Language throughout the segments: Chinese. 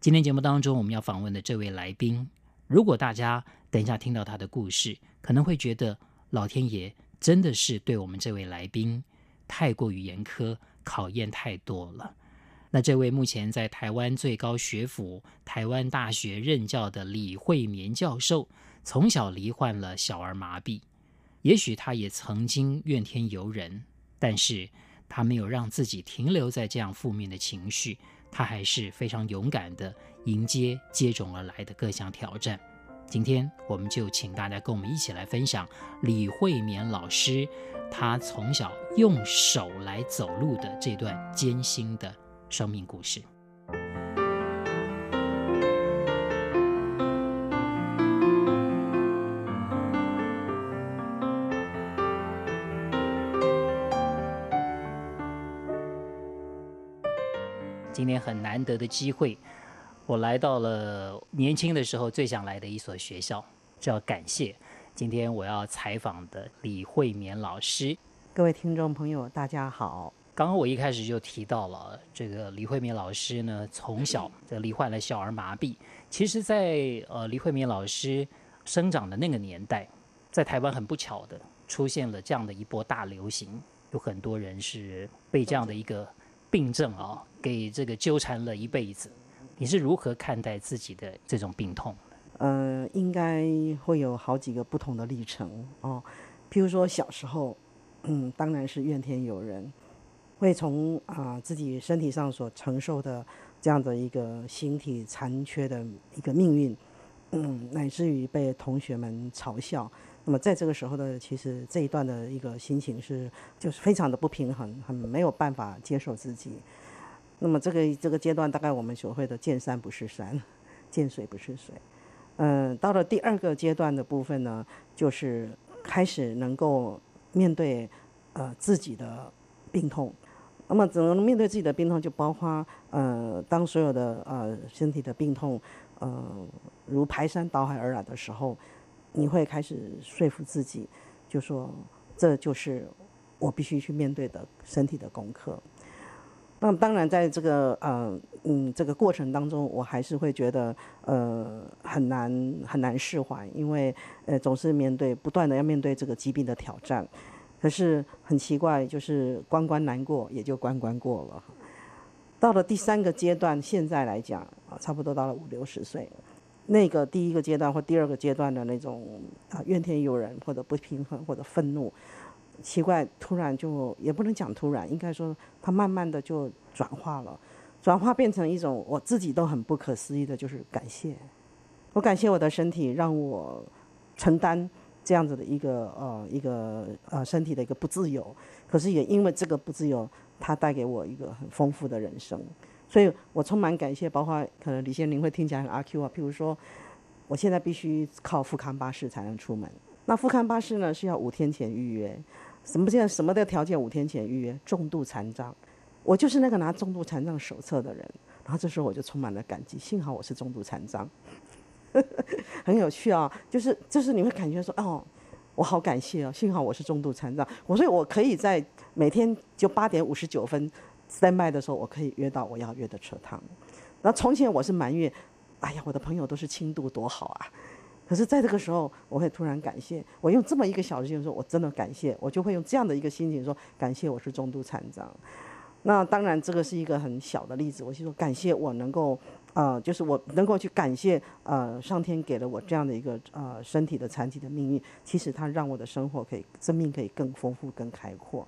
今天节目当中，我们要访问的这位来宾，如果大家等一下听到他的故事，可能会觉得老天爷真的是对我们这位来宾太过于严苛，考验太多了。那这位目前在台湾最高学府台湾大学任教的李惠绵教授，从小罹患了小儿麻痹，也许他也曾经怨天尤人，但是。他没有让自己停留在这样负面的情绪，他还是非常勇敢的迎接接踵而来的各项挑战。今天，我们就请大家跟我们一起来分享李慧绵老师他从小用手来走路的这段艰辛的生命故事。今天很难得的机会，我来到了年轻的时候最想来的一所学校，就要感谢今天我要采访的李慧绵老师。各位听众朋友，大家好。刚刚我一开始就提到了这个李慧绵老师呢，从小这罹患了小儿麻痹。其实在，在呃李慧绵老师生长的那个年代，在台湾很不巧的出现了这样的一波大流行，有很多人是被这样的一个。病症啊，给这个纠缠了一辈子。你是如何看待自己的这种病痛？呃，应该会有好几个不同的历程哦。譬如说小时候，嗯，当然是怨天尤人，会从啊、自己身体上所承受的这样的一个形体残缺的一个命运，嗯，乃至于被同学们嘲笑。那么在这个时候的，其实这一段的一个心情是，就是非常的不平衡，很没有办法接受自己。那么这个这个阶段，大概我们所谓的见山不是山，见水不是水。嗯，到了第二个阶段的部分呢，就是开始能够面对呃自己的病痛。那么怎么面对自己的病痛，就包括呃当所有的呃身体的病痛呃如排山倒海而来的时候。你会开始说服自己，就说这就是我必须去面对的身体的功课。那当然，在这个呃嗯这个过程当中，我还是会觉得呃很难很难释怀，因为呃总是面对不断的要面对这个疾病的挑战。可是很奇怪，就是关关难过，也就关关过了。到了第三个阶段，现在来讲啊，差不多到了五六十岁。那个第一个阶段或第二个阶段的那种啊怨天尤人或者不平衡或者愤怒，奇怪，突然就也不能讲突然，应该说它慢慢的就转化了，转化变成一种我自己都很不可思议的，就是感谢，我感谢我的身体让我承担这样子的一个呃一个呃身体的一个不自由，可是也因为这个不自由，它带给我一个很丰富的人生。所以我充满感谢，包括可能李先林会听起来很阿 Q 啊。譬如说，我现在必须靠富康巴士才能出门。那富康巴士呢是要五天前预约，什么叫什么的条件？五天前预约，重度残障，我就是那个拿重度残障手册的人。然后这时候我就充满了感激，幸好我是重度残障，很有趣啊。就是就是你会感觉说，哦，我好感谢哦，幸好我是重度残障，我所以我可以在每天就八点五十九分。在卖的时候，我可以约到我要约的车趟。那从前我是埋怨，哎呀，我的朋友都是轻度多好啊。可是在这个时候，我会突然感谢，我用这么一个小事情说，我真的感谢，我就会用这样的一个心情说，感谢我是重度残障。那当然这个是一个很小的例子，我就说感谢我能够，呃，就是我能够去感谢，呃，上天给了我这样的一个呃身体的残疾的命运，其实它让我的生活可以，生命可以更丰富、更开阔。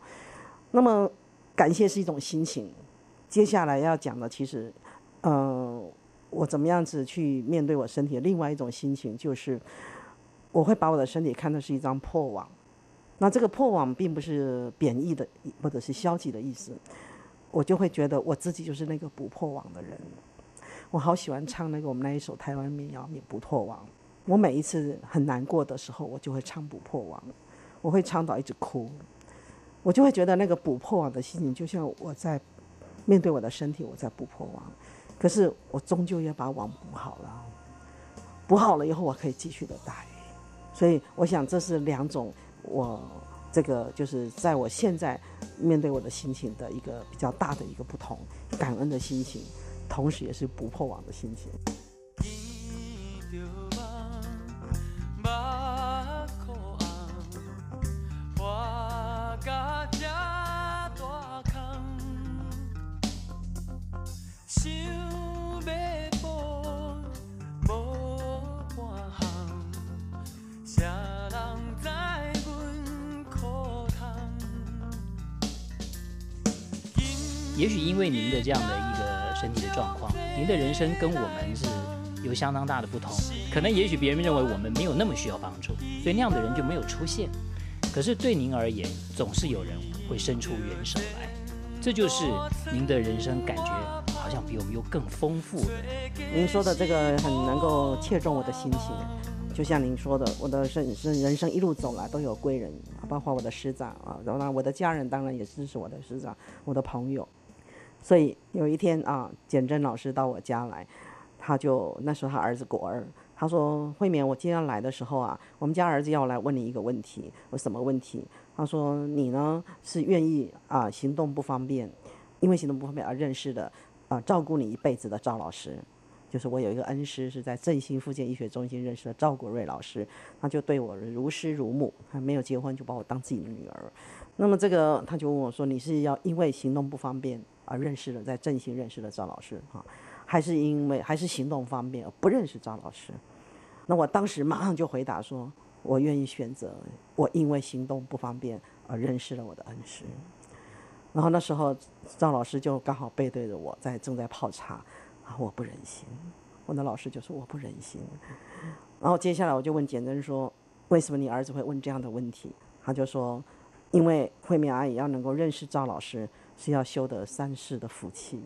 那么。感谢是一种心情，接下来要讲的其实，呃，我怎么样子去面对我身体另外一种心情，就是我会把我的身体看的是一张破网。那这个破网并不是贬义的或者是消极的意思，我就会觉得我自己就是那个补破网的人。我好喜欢唱那个我们那一首台湾民谣《免不破网》。我每一次很难过的时候，我就会唱《不破网》，我会唱到一直哭，我就会觉得那个补破网的心情，就像我在面对我的身体，我在补破网，可是我终究要把网补好了，补好了以后，我可以继续的打鱼。所以我想，这是两种我这个就是在我现在面对我的心情的一个比较大的一个不同，感恩的心情，同时也是补破网的心情。也许因为您的这样的一个身体的状况，您的人生跟我们是有相当大的不同。可能也许别人认为我们没有那么需要帮助，所以那样的人就没有出现。可是对您而言，总是有人会伸出援手来，这就是您的人生感觉好像比我们又更丰富的。您说的这个很能够切中我的心情，就像您说的，我的人生人生一路走来都有贵人，包括我的师长啊，然后呢我的家人当然也支持我的师长，我的朋友。所以有一天啊，简真老师到我家来，他就那时候他儿子国儿，他说：“慧敏，我今天来的时候啊，我们家儿子要来问你一个问题，我什么问题？他说你呢是愿意啊行动不方便，因为行动不方便而认识的啊照顾你一辈子的赵老师，就是我有一个恩师是在振兴复健医学中心认识的赵国瑞老师，他就对我如师如母，还没有结婚就把我当自己的女儿。那么这个他就问我说，你是要因为行动不方便？”而认识了，在振兴认识了赵老师哈，还是因为还是行动方便而不认识赵老师？那我当时马上就回答说，我愿意选择我因为行动不方便而认识了我的恩师。然后那时候赵老师就刚好背对着我在正在泡茶，啊，我不忍心，我的老师就说我不忍心。然后接下来我就问简真说，为什么你儿子会问这样的问题？他就说，因为慧敏阿姨要能够认识赵老师。是要修得三世的福气。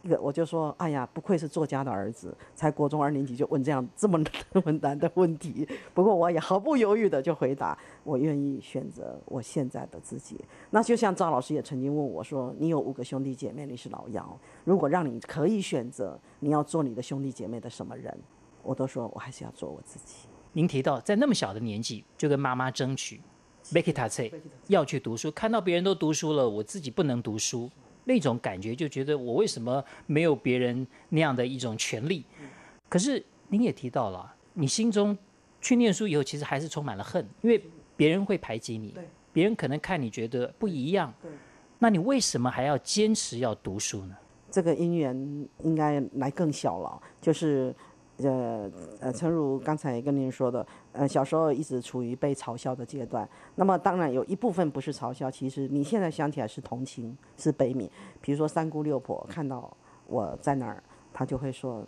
一个我就说，哎呀，不愧是作家的儿子，才国中二年级就问这样这么 这么难的问题。不过我也毫不犹豫的就回答，我愿意选择我现在的自己。那就像赵老师也曾经问我说，你有五个兄弟姐妹，你是老幺，如果让你可以选择，你要做你的兄弟姐妹的什么人？我都说我还是要做我自己。您提到在那么小的年纪就跟妈妈争取。贝克塔翠要去读书，看到别人都读书了，我自己不能读书，那种感觉就觉得我为什么没有别人那样的一种权利？可是您也提到了，你心中去念书以后，其实还是充满了恨，因为别人会排挤你，别人可能看你觉得不一样，那你为什么还要坚持要读书呢？这个因缘应该来更小了，就是。呃呃，诚如刚才跟您说的，呃，小时候一直处于被嘲笑的阶段。那么当然有一部分不是嘲笑，其实你现在想起来是同情，是悲悯。比如说三姑六婆看到我在那儿，她就会说：“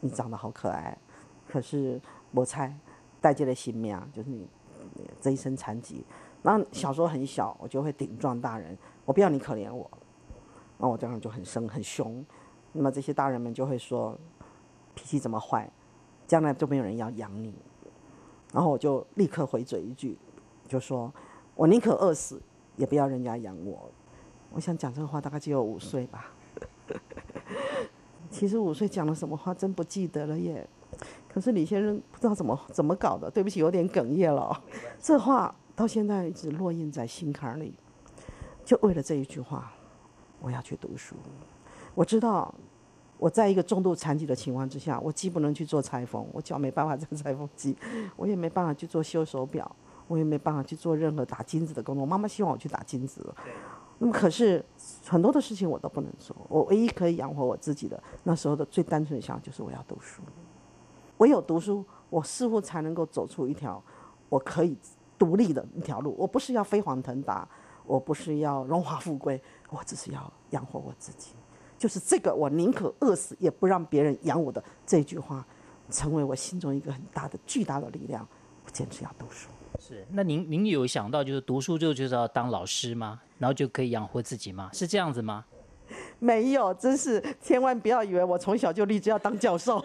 你长得好可爱。”可是我猜带进了性命，就是你这一身残疾。那小时候很小，我就会顶撞大人，我不要你可怜我。那我这样就很生很凶。那么这些大人们就会说。脾气这么坏，将来就没有人要养你。然后我就立刻回嘴一句，就说：“我宁可饿死，也不要人家养我。”我想讲这个话大概只有五岁吧。其实五岁讲了什么话真不记得了耶。可是李先生不知道怎么怎么搞的，对不起，有点哽咽了。这话到现在一直烙印在心坎里。就为了这一句话，我要去读书。我知道。我在一个重度残疾的情况之下，我既不能去做裁缝，我脚没办法做裁缝机，我也没办法去做修手表，我也没办法去做任何打金子的工作。我妈妈希望我去打金子，那么可是很多的事情我都不能做。我唯一可以养活我自己的那时候的最单纯的想法就是我要读书。唯有读书，我似乎才能够走出一条我可以独立的一条路。我不是要飞黄腾达，我不是要荣华富贵，我只是要养活我自己。就是这个，我宁可饿死，也不让别人养我的这句话，成为我心中一个很大的、巨大的力量。我坚持要读书。是，那您您有想到，就是读书就就是要当老师吗？然后就可以养活自己吗？是这样子吗？没有，真是千万不要以为我从小就立志要当教授，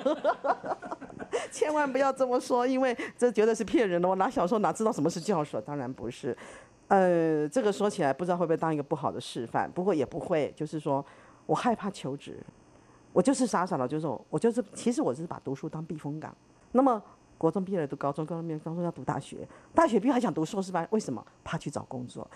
千万不要这么说，因为这绝对是骗人的。我哪小时候哪知道什么是教授？当然不是。呃，这个说起来不知道会不会当一个不好的示范，不过也不会，就是说我害怕求职，我就是傻傻的，就是我就是其实我是把读书当避风港。那么国中毕业了读高中，高中毕业高中要读大学，大学毕业还想读硕士班，为什么？怕去找工作。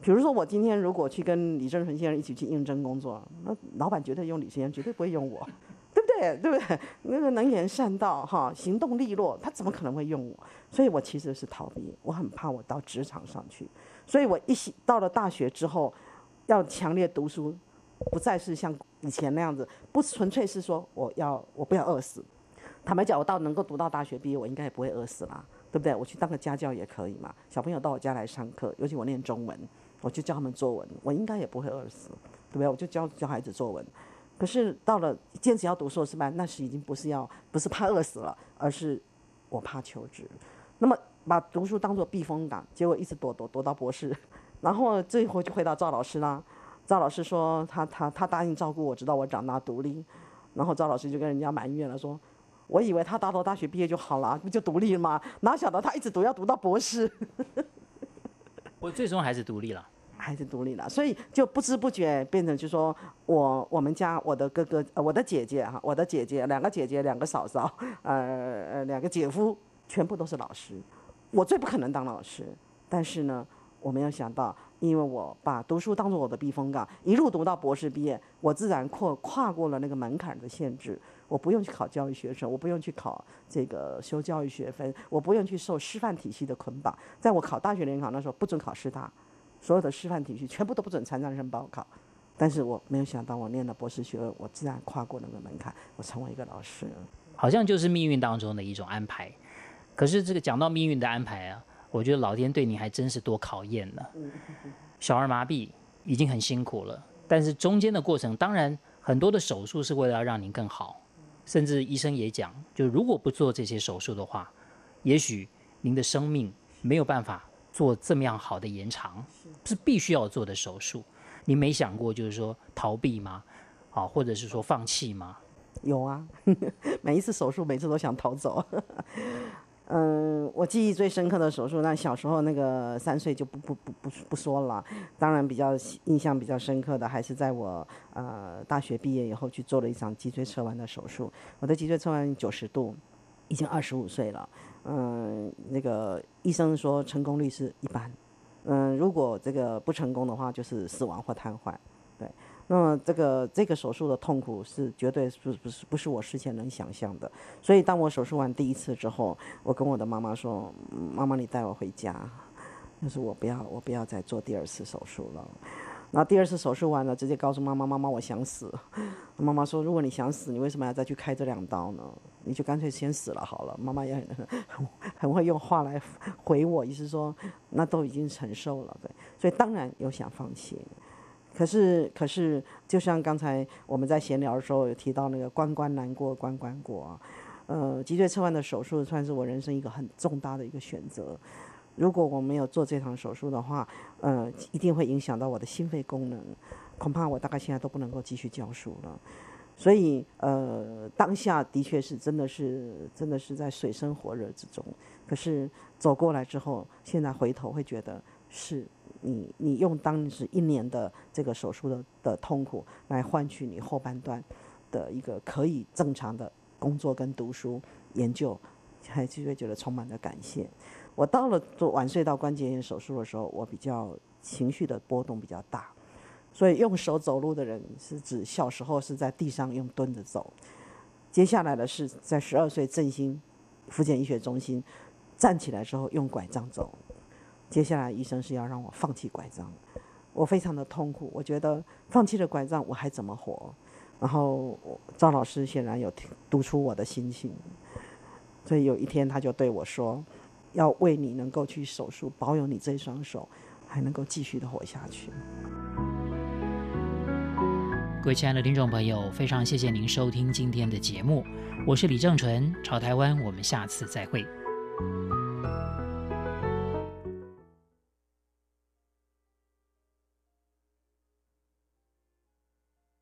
比如说我今天如果去跟李正淳先生一起去应征工作，那老板绝对用李先生，绝对不会用我，对不对？对不对？那个能言善道哈，行动利落，他怎么可能会用我？所以我其实是逃避，我很怕我到职场上去。所以我一到了大学之后，要强烈读书，不再是像以前那样子，不纯粹是说我要我不要饿死。坦白讲，我到能够读到大学毕业，我应该也不会饿死啦，对不对？我去当个家教也可以嘛，小朋友到我家来上课，尤其我念中文。我就教他们作文，我应该也不会饿死，对不对？我就教教孩子作文。可是到了坚持要读硕士班，那是已经不是要不是怕饿死了，而是我怕求职。那么把读书当作避风港，结果一直躲躲躲到博士。然后这一回就回到赵老师啦。赵老师说他他他答应照顾我，直到我长大独立。然后赵老师就跟人家埋怨了，说我以为他大到大学毕业就好了，不就独立了吗？哪晓得他一直读要读到博士。我最终还是独立了。还是独立了，所以就不知不觉变成，就说我我们家我的哥哥呃我的姐姐哈，我的姐姐两个姐姐两个嫂嫂呃呃两个姐夫全部都是老师，我最不可能当老师，但是呢我没有想到，因为我把读书当做我的避风港，一路读到博士毕业，我自然跨跨过了那个门槛的限制，我不用去考教育学程，我不用去考这个修教育学分，我不用去受师范体系的捆绑，在我考大学联考那时候不准考师大。所有的师范体系全部都不准残障生报考，但是我没有想到，我念了博士学位，我自然跨过那个门槛，我成为一个老师。好像就是命运当中的一种安排。可是这个讲到命运的安排啊，我觉得老天对你还真是多考验呢。小儿麻痹已经很辛苦了，但是中间的过程，当然很多的手术是为了要让您更好，甚至医生也讲，就如果不做这些手术的话，也许您的生命没有办法。做这么样好的延长，是必须要做的手术。您没想过就是说逃避吗？啊，或者是说放弃吗？有啊，每一次手术，每次都想逃走。嗯，我记忆最深刻的手术，那小时候那个三岁就不不不不不说了。当然比较印象比较深刻的，还是在我呃大学毕业以后去做了一场脊椎侧弯的手术。我的脊椎侧弯九十度，已经二十五岁了。嗯，那个医生说成功率是一般，嗯，如果这个不成功的话，就是死亡或瘫痪，对。那么这个这个手术的痛苦是绝对不不是不是我事先能想象的。所以当我手术完第一次之后，我跟我的妈妈说：“妈妈，你带我回家，就是我不要我不要再做第二次手术了。”那第二次手术完了，直接告诉妈妈：“妈妈，我想死。”妈妈说：“如果你想死，你为什么要再去开这两刀呢？你就干脆先死了好了。”妈妈也很很 很会用话来回我，意思说那都已经承受了，对。所以当然有想放弃，可是可是就像刚才我们在闲聊的时候有提到那个关关难过关关过，啊呃，脊椎侧弯的手术算是我人生一个很重大的一个选择。如果我没有做这场手术的话，呃，一定会影响到我的心肺功能，恐怕我大概现在都不能够继续教书了。所以，呃，当下的确是真的是真的是在水深火热之中。可是走过来之后，现在回头会觉得是你你用当时一年的这个手术的的痛苦来换取你后半段的一个可以正常的工作跟读书研究，还是会觉得充满了感谢。我到了做腕隧道关节炎手术的时候，我比较情绪的波动比较大，所以用手走路的人是指小时候是在地上用蹲着走，接下来的是在十二岁振兴复健医学中心站起来之后用拐杖走，接下来医生是要让我放弃拐杖，我非常的痛苦，我觉得放弃了拐杖我还怎么活？然后赵老师显然有读出我的心情，所以有一天他就对我说。要为你能够去手术，保有你这双手，还能够继续的活下去。各位亲爱的听众朋友，非常谢谢您收听今天的节目，我是李正淳，朝台湾，我们下次再会。